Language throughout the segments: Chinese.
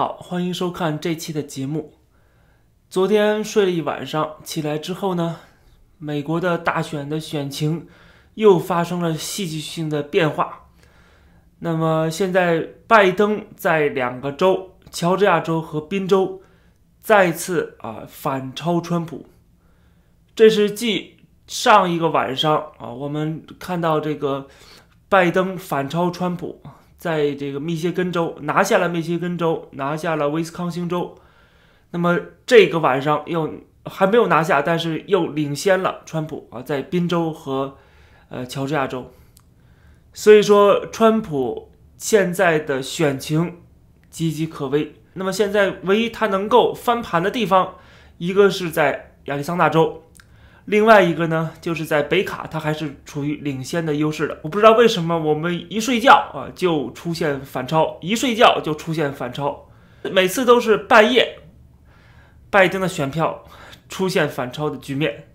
好，欢迎收看这期的节目。昨天睡了一晚上，起来之后呢，美国的大选的选情又发生了戏剧性的变化。那么现在，拜登在两个州——乔治亚州和宾州，再次啊反超川普。这是继上一个晚上啊，我们看到这个拜登反超川普。在这个密歇根州拿下了密歇根州，拿下了威斯康星州，那么这个晚上又还没有拿下，但是又领先了川普啊，在宾州和呃乔治亚州，所以说川普现在的选情岌岌可危。那么现在唯一他能够翻盘的地方，一个是在亚利桑那州。另外一个呢，就是在北卡，它还是处于领先的优势的。我不知道为什么我们一睡觉啊就出现反超，一睡觉就出现反超，每次都是半夜，拜登的选票出现反超的局面。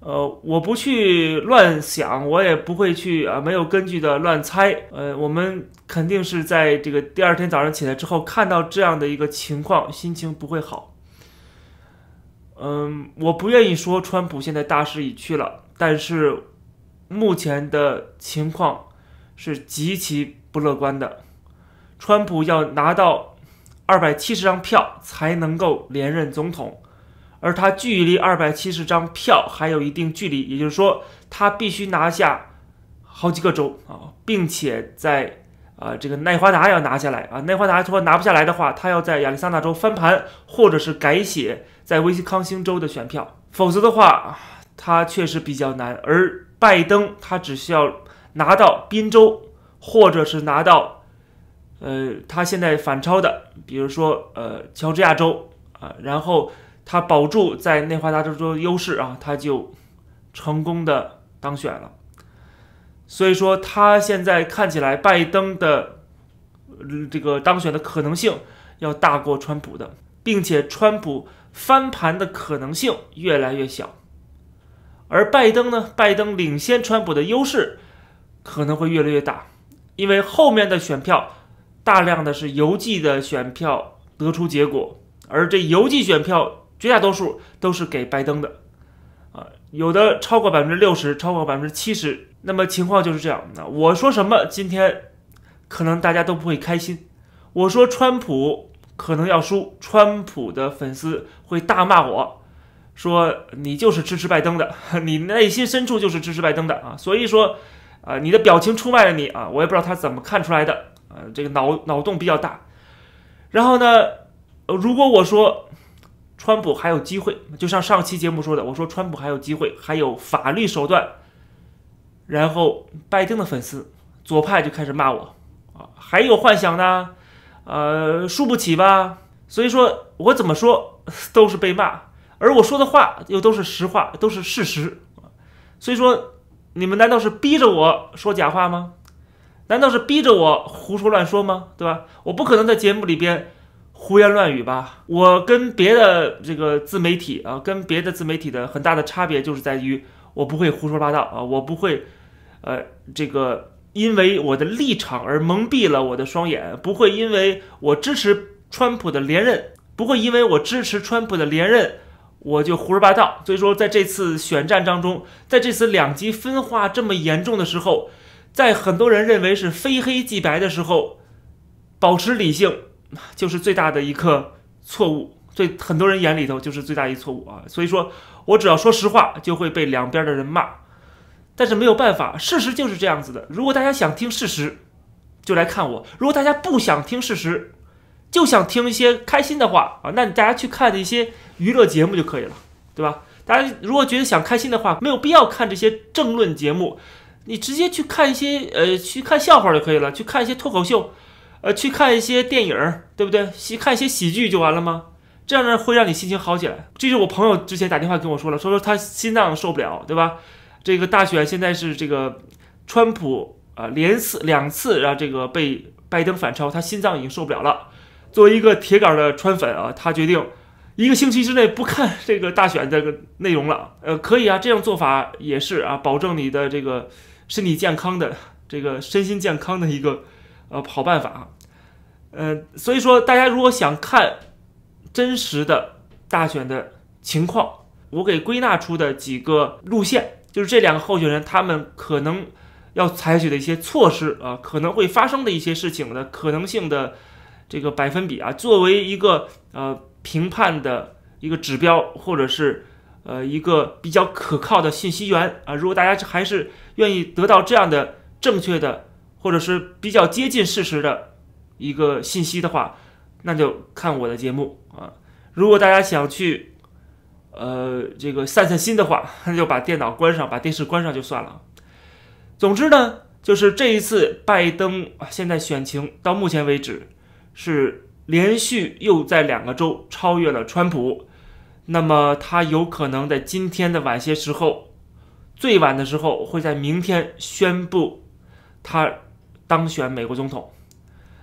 呃，我不去乱想，我也不会去啊没有根据的乱猜。呃，我们肯定是在这个第二天早上起来之后看到这样的一个情况，心情不会好。嗯，我不愿意说川普现在大势已去了，但是目前的情况是极其不乐观的。川普要拿到二百七十张票才能够连任总统，而他距离二百七十张票还有一定距离，也就是说，他必须拿下好几个州啊，并且在啊这个内华达要拿下来啊，内华达说拿不下来的话，他要在亚利桑那州翻盘或者是改写。在威斯康星州的选票，否则的话，他确实比较难。而拜登他只需要拿到宾州，或者是拿到，呃，他现在反超的，比如说呃乔治亚州啊，然后他保住在内华达州州优势啊，他就成功的当选了。所以说，他现在看起来拜登的这个当选的可能性要大过川普的，并且川普。翻盘的可能性越来越小，而拜登呢？拜登领先川普的优势可能会越来越大，因为后面的选票大量的是邮寄的选票得出结果，而这邮寄选票绝大多数都是给拜登的，啊，有的超过百分之六十，超过百分之七十。那么情况就是这样。那我说什么，今天可能大家都不会开心。我说川普。可能要输，川普的粉丝会大骂我，说你就是支持拜登的，你内心深处就是支持拜登的啊！所以说，啊，你的表情出卖了你啊！我也不知道他怎么看出来的，啊，这个脑脑洞比较大。然后呢，如果我说川普还有机会，就像上期节目说的，我说川普还有机会，还有法律手段，然后拜登的粉丝左派就开始骂我啊，还有幻想呢。呃，输不起吧？所以说我怎么说 都是被骂，而我说的话又都是实话，都是事实。所以说，你们难道是逼着我说假话吗？难道是逼着我胡说乱说吗？对吧？我不可能在节目里边胡言乱语吧？我跟别的这个自媒体啊，跟别的自媒体的很大的差别就是在于，我不会胡说八道啊，我不会，呃，这个。因为我的立场而蒙蔽了我的双眼，不会因为我支持川普的连任，不会因为我支持川普的连任，我就胡说八道。所以说，在这次选战当中，在这次两极分化这么严重的时候，在很多人认为是非黑即白的时候，保持理性就是最大的一个错误。最很多人眼里头就是最大一错误啊。所以说我只要说实话，就会被两边的人骂。但是没有办法，事实就是这样子的。如果大家想听事实，就来看我；如果大家不想听事实，就想听一些开心的话啊，那你大家去看一些娱乐节目就可以了，对吧？大家如果觉得想开心的话，没有必要看这些政论节目，你直接去看一些呃，去看笑话就可以了，去看一些脱口秀，呃，去看一些电影，对不对？喜看一些喜剧就完了吗？这样呢会让你心情好起来。这是我朋友之前打电话跟我说了，说说他心脏受不了，对吧？这个大选现在是这个川普啊连次两次让这个被拜登反超，他心脏已经受不了了。作为一个铁杆的川粉啊，他决定一个星期之内不看这个大选这个内容了。呃，可以啊，这样做法也是啊，保证你的这个身体健康的这个身心健康的一个呃好办法啊。呃，所以说大家如果想看真实的大选的情况，我给归纳出的几个路线，就是这两个候选人他们可能要采取的一些措施啊，可能会发生的一些事情的可能性的这个百分比啊，作为一个呃评判的一个指标，或者是呃一个比较可靠的信息源啊。如果大家还是愿意得到这样的正确的，或者是比较接近事实的。一个信息的话，那就看我的节目啊。如果大家想去，呃，这个散散心的话，那 就把电脑关上，把电视关上就算了。总之呢，就是这一次拜登现在选情到目前为止是连续又在两个州超越了川普，那么他有可能在今天的晚些时候，最晚的时候会在明天宣布他当选美国总统。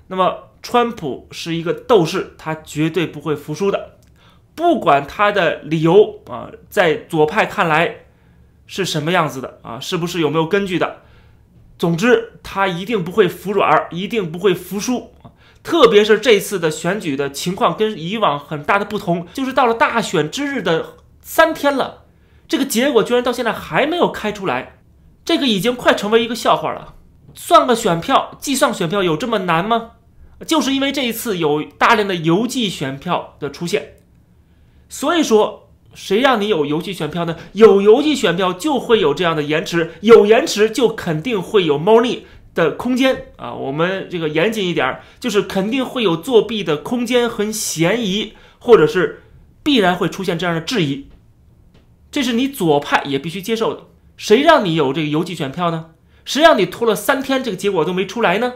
那么，川普是一个斗士，他绝对不会服输的，不管他的理由啊，在左派看来是什么样子的啊，是不是有没有根据的？总之，他一定不会服软，一定不会服输！特别是这次的选举的情况跟以往很大的不同，就是到了大选之日的三天了，这个结果居然到现在还没有开出来，这个已经快成为一个笑话了。算个选票，计算选票有这么难吗？就是因为这一次有大量的邮寄选票的出现，所以说谁让你有邮寄选票呢？有邮寄选票就会有这样的延迟，有延迟就肯定会有猫腻的空间啊！我们这个严谨一点，就是肯定会有作弊的空间和嫌疑，或者是必然会出现这样的质疑，这是你左派也必须接受的。谁让你有这个邮寄选票呢？谁让你拖了三天，这个结果都没出来呢？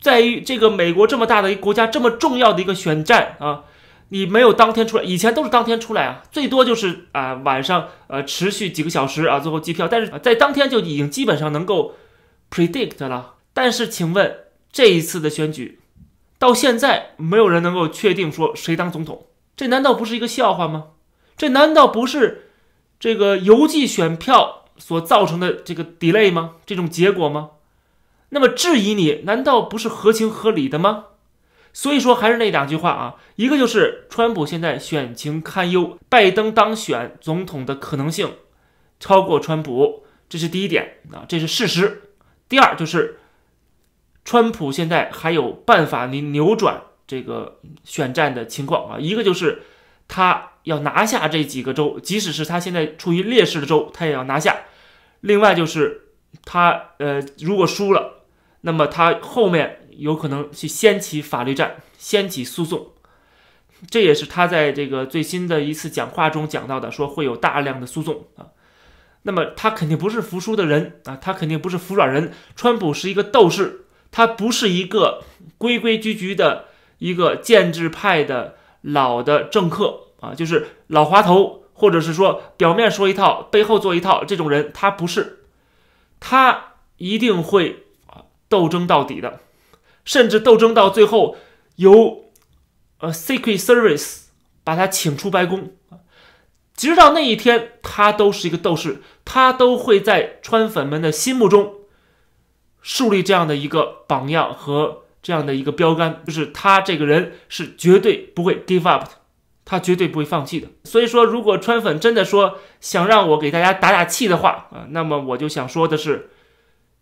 在于这个美国这么大的一个国家，这么重要的一个选战啊，你没有当天出来，以前都是当天出来啊，最多就是啊晚上呃持续几个小时啊，最后计票，但是在当天就已经基本上能够 predict 了。但是请问这一次的选举，到现在没有人能够确定说谁当总统，这难道不是一个笑话吗？这难道不是这个邮寄选票所造成的这个 delay 吗？这种结果吗？那么质疑你，难道不是合情合理的吗？所以说还是那两句话啊，一个就是川普现在选情堪忧，拜登当选总统的可能性超过川普，这是第一点啊，这是事实。第二就是川普现在还有办法能扭转这个选战的情况啊，一个就是他要拿下这几个州，即使是他现在处于劣势的州，他也要拿下。另外就是他呃，如果输了。那么他后面有可能去掀起法律战，掀起诉讼，这也是他在这个最新的一次讲话中讲到的，说会有大量的诉讼啊。那么他肯定不是服输的人啊，他肯定不是服软人。川普是一个斗士，他不是一个规规矩矩的一个建制派的老的政客啊，就是老滑头，或者是说表面说一套，背后做一套这种人，他不是，他一定会。斗争到底的，甚至斗争到最后，由呃 Secret Service 把他请出白宫，直到那一天，他都是一个斗士，他都会在川粉们的心目中树立这样的一个榜样和这样的一个标杆，就是他这个人是绝对不会 give up 的，他绝对不会放弃的。所以说，如果川粉真的说想让我给大家打打气的话啊，那么我就想说的是。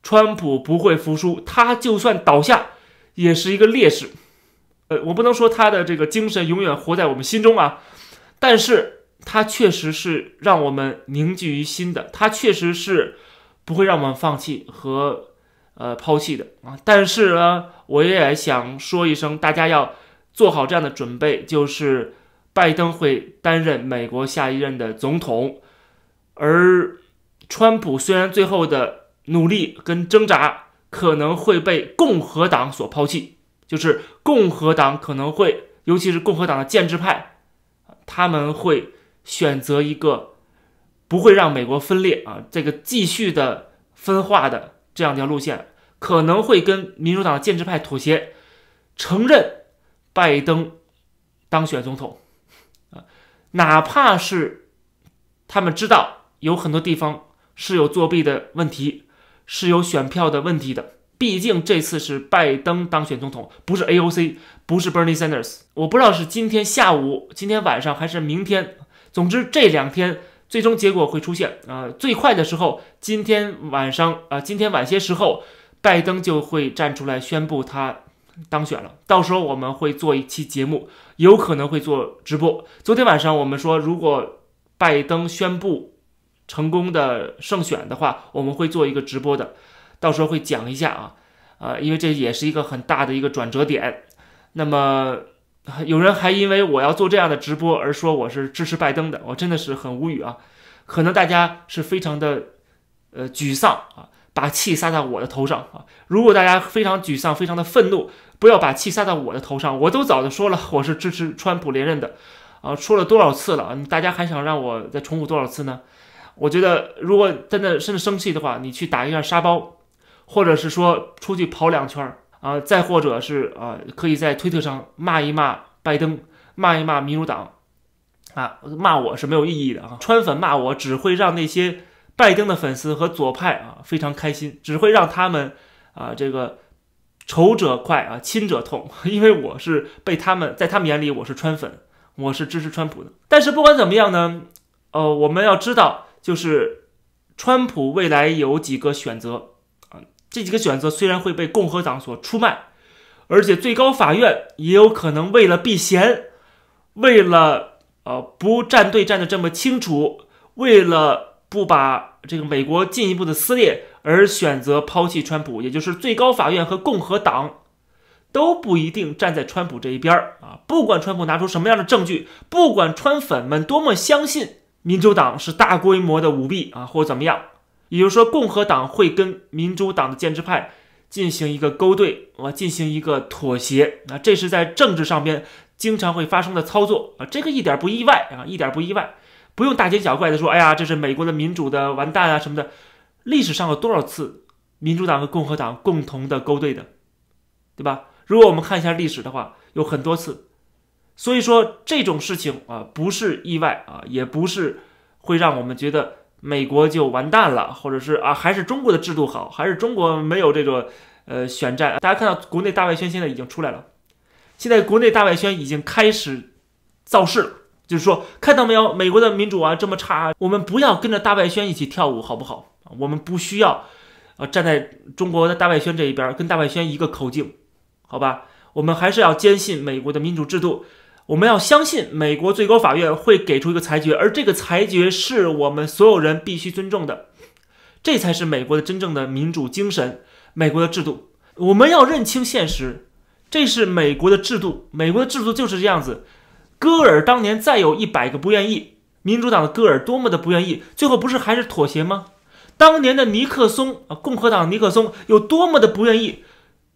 川普不会服输，他就算倒下，也是一个烈士。呃，我不能说他的这个精神永远活在我们心中啊，但是他确实是让我们凝聚于心的，他确实是不会让我们放弃和呃抛弃的啊。但是呢，我也想说一声，大家要做好这样的准备，就是拜登会担任美国下一任的总统，而川普虽然最后的。努力跟挣扎可能会被共和党所抛弃，就是共和党可能会，尤其是共和党的建制派，他们会选择一个不会让美国分裂啊，这个继续的分化的这样一条路线，可能会跟民主党的建制派妥协，承认拜登当选总统啊，哪怕是他们知道有很多地方是有作弊的问题。是有选票的问题的，毕竟这次是拜登当选总统，不是 AOC，不是 Bernie Sanders。我不知道是今天下午、今天晚上还是明天。总之这两天最终结果会出现啊，最快的时候今天晚上啊，今天晚些时候，拜登就会站出来宣布他当选了。到时候我们会做一期节目，有可能会做直播。昨天晚上我们说，如果拜登宣布成功的胜选的话，我们会做一个直播的。到时候会讲一下啊，啊，因为这也是一个很大的一个转折点。那么有人还因为我要做这样的直播而说我是支持拜登的，我真的是很无语啊。可能大家是非常的呃沮丧啊，把气撒在我的头上啊。如果大家非常沮丧、非常的愤怒，不要把气撒在我的头上。我都早就说了，我是支持川普连任的啊，说了多少次了？大家还想让我再重复多少次呢？我觉得，如果真的甚至生气的话，你去打一下沙包。或者是说出去跑两圈儿啊，再或者是啊，可以在推特上骂一骂拜登，骂一骂民主党，啊，骂我是没有意义的啊，川粉骂我只会让那些拜登的粉丝和左派啊非常开心，只会让他们啊这个仇者快啊亲者痛，因为我是被他们在他们眼里我是川粉，我是支持川普的。但是不管怎么样呢，呃，我们要知道就是川普未来有几个选择啊。这几个选择虽然会被共和党所出卖，而且最高法院也有可能为了避嫌，为了呃不站队站的这么清楚，为了不把这个美国进一步的撕裂而选择抛弃川普，也就是最高法院和共和党都不一定站在川普这一边儿啊。不管川普拿出什么样的证据，不管川粉们多么相信民主党是大规模的舞弊啊，或者怎么样。也就是说，共和党会跟民主党的建制派进行一个勾兑啊，进行一个妥协啊，这是在政治上边经常会发生的操作啊，这个一点不意外啊，一点不意外，不用大惊小怪的说，哎呀，这是美国的民主的完蛋啊什么的。历史上有多少次民主党和共和党共同的勾兑的，对吧？如果我们看一下历史的话，有很多次。所以说这种事情啊，不是意外啊，也不是会让我们觉得。美国就完蛋了，或者是啊，还是中国的制度好，还是中国没有这个呃选战？大家看到国内大外宣现在已经出来了，现在国内大外宣已经开始造势了，就是说看到没有，美国的民主啊这么差，我们不要跟着大外宣一起跳舞，好不好？我们不需要啊站在中国的大外宣这一边，跟大外宣一个口径，好吧？我们还是要坚信美国的民主制度。我们要相信美国最高法院会给出一个裁决，而这个裁决是我们所有人必须尊重的，这才是美国的真正的民主精神，美国的制度。我们要认清现实，这是美国的制度，美国的制度就是这样子。戈尔当年再有一百个不愿意，民主党的戈尔多么的不愿意，最后不是还是妥协吗？当年的尼克松啊，共和党尼克松有多么的不愿意，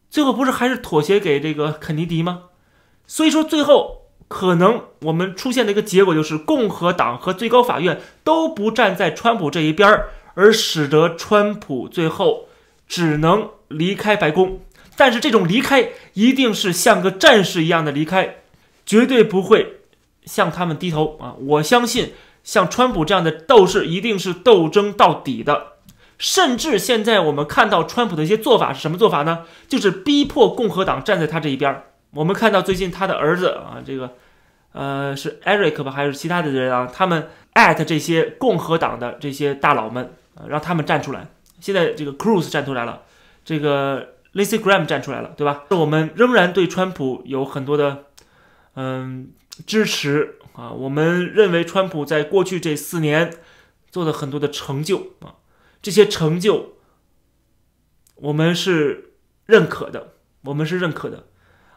最后不是还是妥协给这个肯尼迪吗？所以说最后。可能我们出现的一个结果就是，共和党和最高法院都不站在川普这一边儿，而使得川普最后只能离开白宫。但是这种离开一定是像个战士一样的离开，绝对不会向他们低头啊！我相信像川普这样的斗士一定是斗争到底的。甚至现在我们看到川普的一些做法是什么做法呢？就是逼迫共和党站在他这一边儿。我们看到最近他的儿子啊，这个。呃，是 Eric 吧，还是其他的人啊？他们 at 这些共和党的这些大佬们啊，让他们站出来。现在这个 Cruz 站出来了，这个 Lindsey Graham 站出来了，对吧？我们仍然对川普有很多的嗯支持啊。我们认为川普在过去这四年做了很多的成就啊，这些成就我们是认可的，我们是认可的。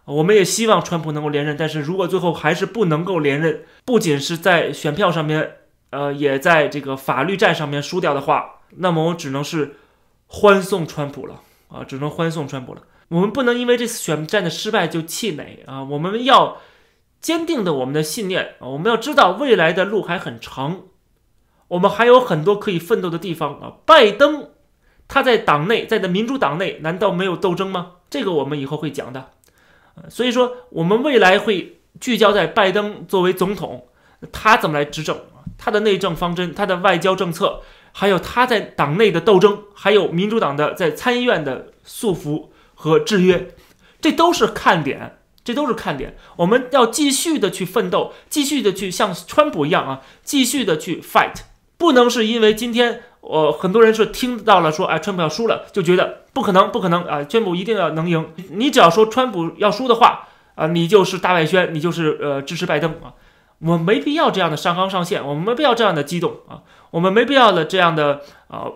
我们也希望川普能够连任，但是如果最后还是不能够连任，不仅是在选票上面，呃，也在这个法律战上面输掉的话，那么我只能是欢送川普了啊，只能欢送川普了。我们不能因为这次选战的失败就气馁啊，我们要坚定的我们的信念啊，我们要知道未来的路还很长，我们还有很多可以奋斗的地方啊。拜登他在党内，在的民主党内难道没有斗争吗？这个我们以后会讲的。所以说，我们未来会聚焦在拜登作为总统，他怎么来执政，他的内政方针，他的外交政策，还有他在党内的斗争，还有民主党的在参议院的束缚和制约，这都是看点，这都是看点。我们要继续的去奋斗，继续的去像川普一样啊，继续的去 fight，不能是因为今天。我很多人是听到了说，哎，川普要输了，就觉得不可能，不可能啊，川普一定要能赢。你只要说川普要输的话啊，你就是大外宣，你就是呃支持拜登啊。我没必要这样的上纲上线，我们没必要这样的激动啊，我们没必要的这样的啊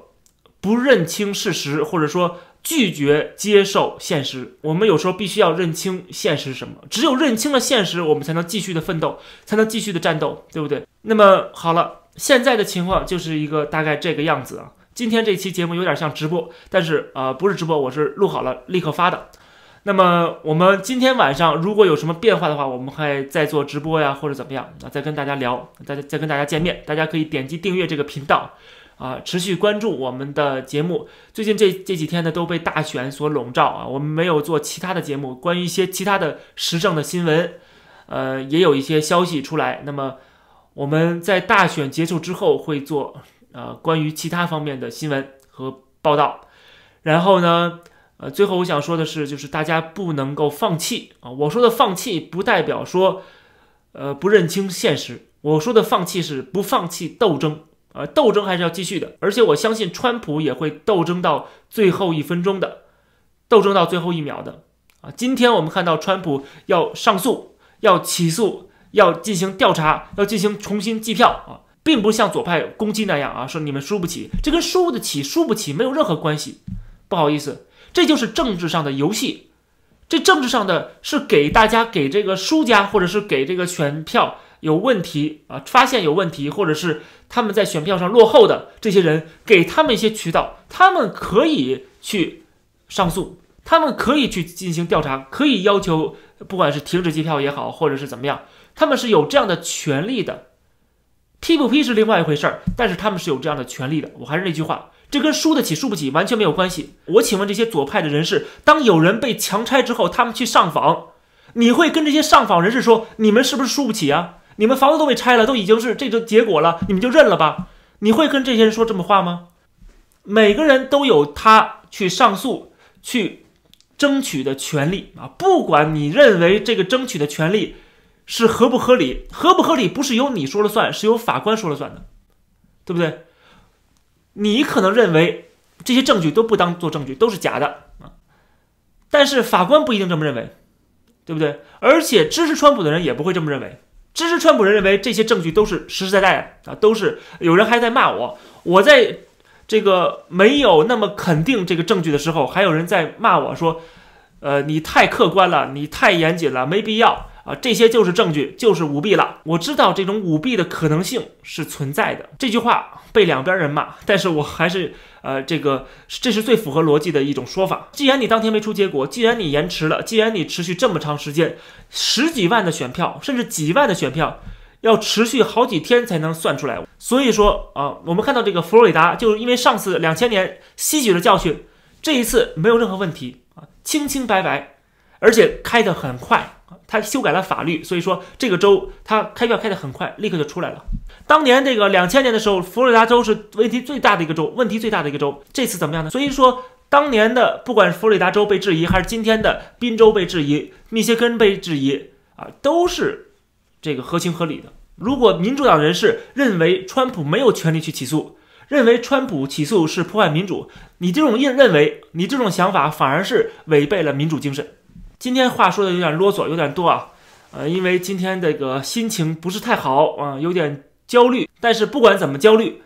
不认清事实，或者说拒绝接受现实。我们有时候必须要认清现实什么，只有认清了现实，我们才能继续的奋斗，才能继续的战斗，对不对？那么好了。现在的情况就是一个大概这个样子啊。今天这期节目有点像直播，但是呃不是直播，我是录好了立刻发的。那么我们今天晚上如果有什么变化的话，我们还再做直播呀，或者怎么样啊，再跟大家聊，大家再跟大家见面。大家可以点击订阅这个频道啊，持续关注我们的节目。最近这这几天呢都被大选所笼罩啊，我们没有做其他的节目，关于一些其他的时政的新闻，呃也有一些消息出来。那么。我们在大选结束之后会做呃关于其他方面的新闻和报道，然后呢，呃，最后我想说的是，就是大家不能够放弃啊！我说的放弃不代表说，呃，不认清现实。我说的放弃是不放弃斗争啊，斗争还是要继续的。而且我相信川普也会斗争到最后一分钟的，斗争到最后一秒的啊！今天我们看到川普要上诉，要起诉。要进行调查，要进行重新计票啊，并不像左派攻击那样啊，说你们输不起，这跟输得起输不起没有任何关系。不好意思，这就是政治上的游戏，这政治上的是给大家给这个输家，或者是给这个选票有问题啊，发现有问题，或者是他们在选票上落后的这些人，给他们一些渠道，他们可以去上诉，他们可以去进行调查，可以要求不管是停止计票也好，或者是怎么样。他们是有这样的权利的，批不批是另外一回事儿，但是他们是有这样的权利的。我还是那句话，这跟输得起输不起完全没有关系。我请问这些左派的人士，当有人被强拆之后，他们去上访，你会跟这些上访人士说，你们是不是输不起啊？你们房子都被拆了，都已经是这个结果了，你们就认了吧？你会跟这些人说这么话吗？每个人都有他去上诉、去争取的权利啊，不管你认为这个争取的权利。是合不合理？合不合理不是由你说了算，是由法官说了算的，对不对？你可能认为这些证据都不当做证据，都是假的啊，但是法官不一定这么认为，对不对？而且支持川普的人也不会这么认为，支持川普人认为这些证据都是实实在在的啊，都是有人还在骂我，我在这个没有那么肯定这个证据的时候，还有人在骂我说，呃，你太客观了，你太严谨了，没必要。啊，这些就是证据，就是舞弊了。我知道这种舞弊的可能性是存在的。这句话被两边人骂，但是我还是呃，这个这是最符合逻辑的一种说法。既然你当天没出结果，既然你延迟了，既然你持续这么长时间，十几万的选票，甚至几万的选票，要持续好几天才能算出来。所以说啊，我们看到这个佛罗里达，就是因为上次两千年吸取了教训，这一次没有任何问题啊，清清白白，而且开得很快。他修改了法律，所以说这个州他开票开得很快，立刻就出来了。当年这个两千年的时候，佛罗里达州是问题最大的一个州，问题最大的一个州。这次怎么样呢？所以说当年的不管是佛罗里达州被质疑，还是今天的宾州被质疑，密歇根被质疑啊，都是这个合情合理的。如果民主党人士认为川普没有权利去起诉，认为川普起诉是破坏民主，你这种认认为你这种想法反而是违背了民主精神。今天话说的有点啰嗦，有点多啊，呃，因为今天这个心情不是太好啊，有点焦虑。但是不管怎么焦虑，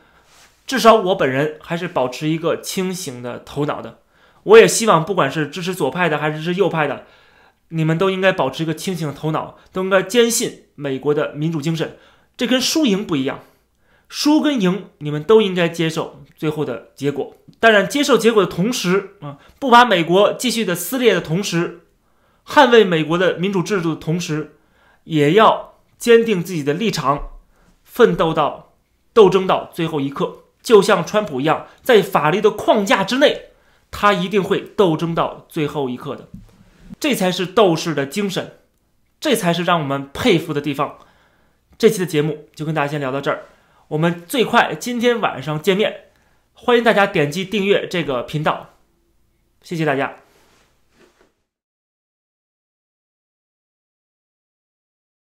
至少我本人还是保持一个清醒的头脑的。我也希望，不管是支持左派的还是支持右派的，你们都应该保持一个清醒的头脑，都应该坚信美国的民主精神。这跟输赢不一样，输跟赢，你们都应该接受最后的结果。当然，接受结果的同时啊，不把美国继续的撕裂的同时。捍卫美国的民主制度的同时，也要坚定自己的立场，奋斗到斗争到最后一刻。就像川普一样，在法律的框架之内，他一定会斗争到最后一刻的。这才是斗士的精神，这才是让我们佩服的地方。这期的节目就跟大家先聊到这儿，我们最快今天晚上见面。欢迎大家点击订阅这个频道，谢谢大家。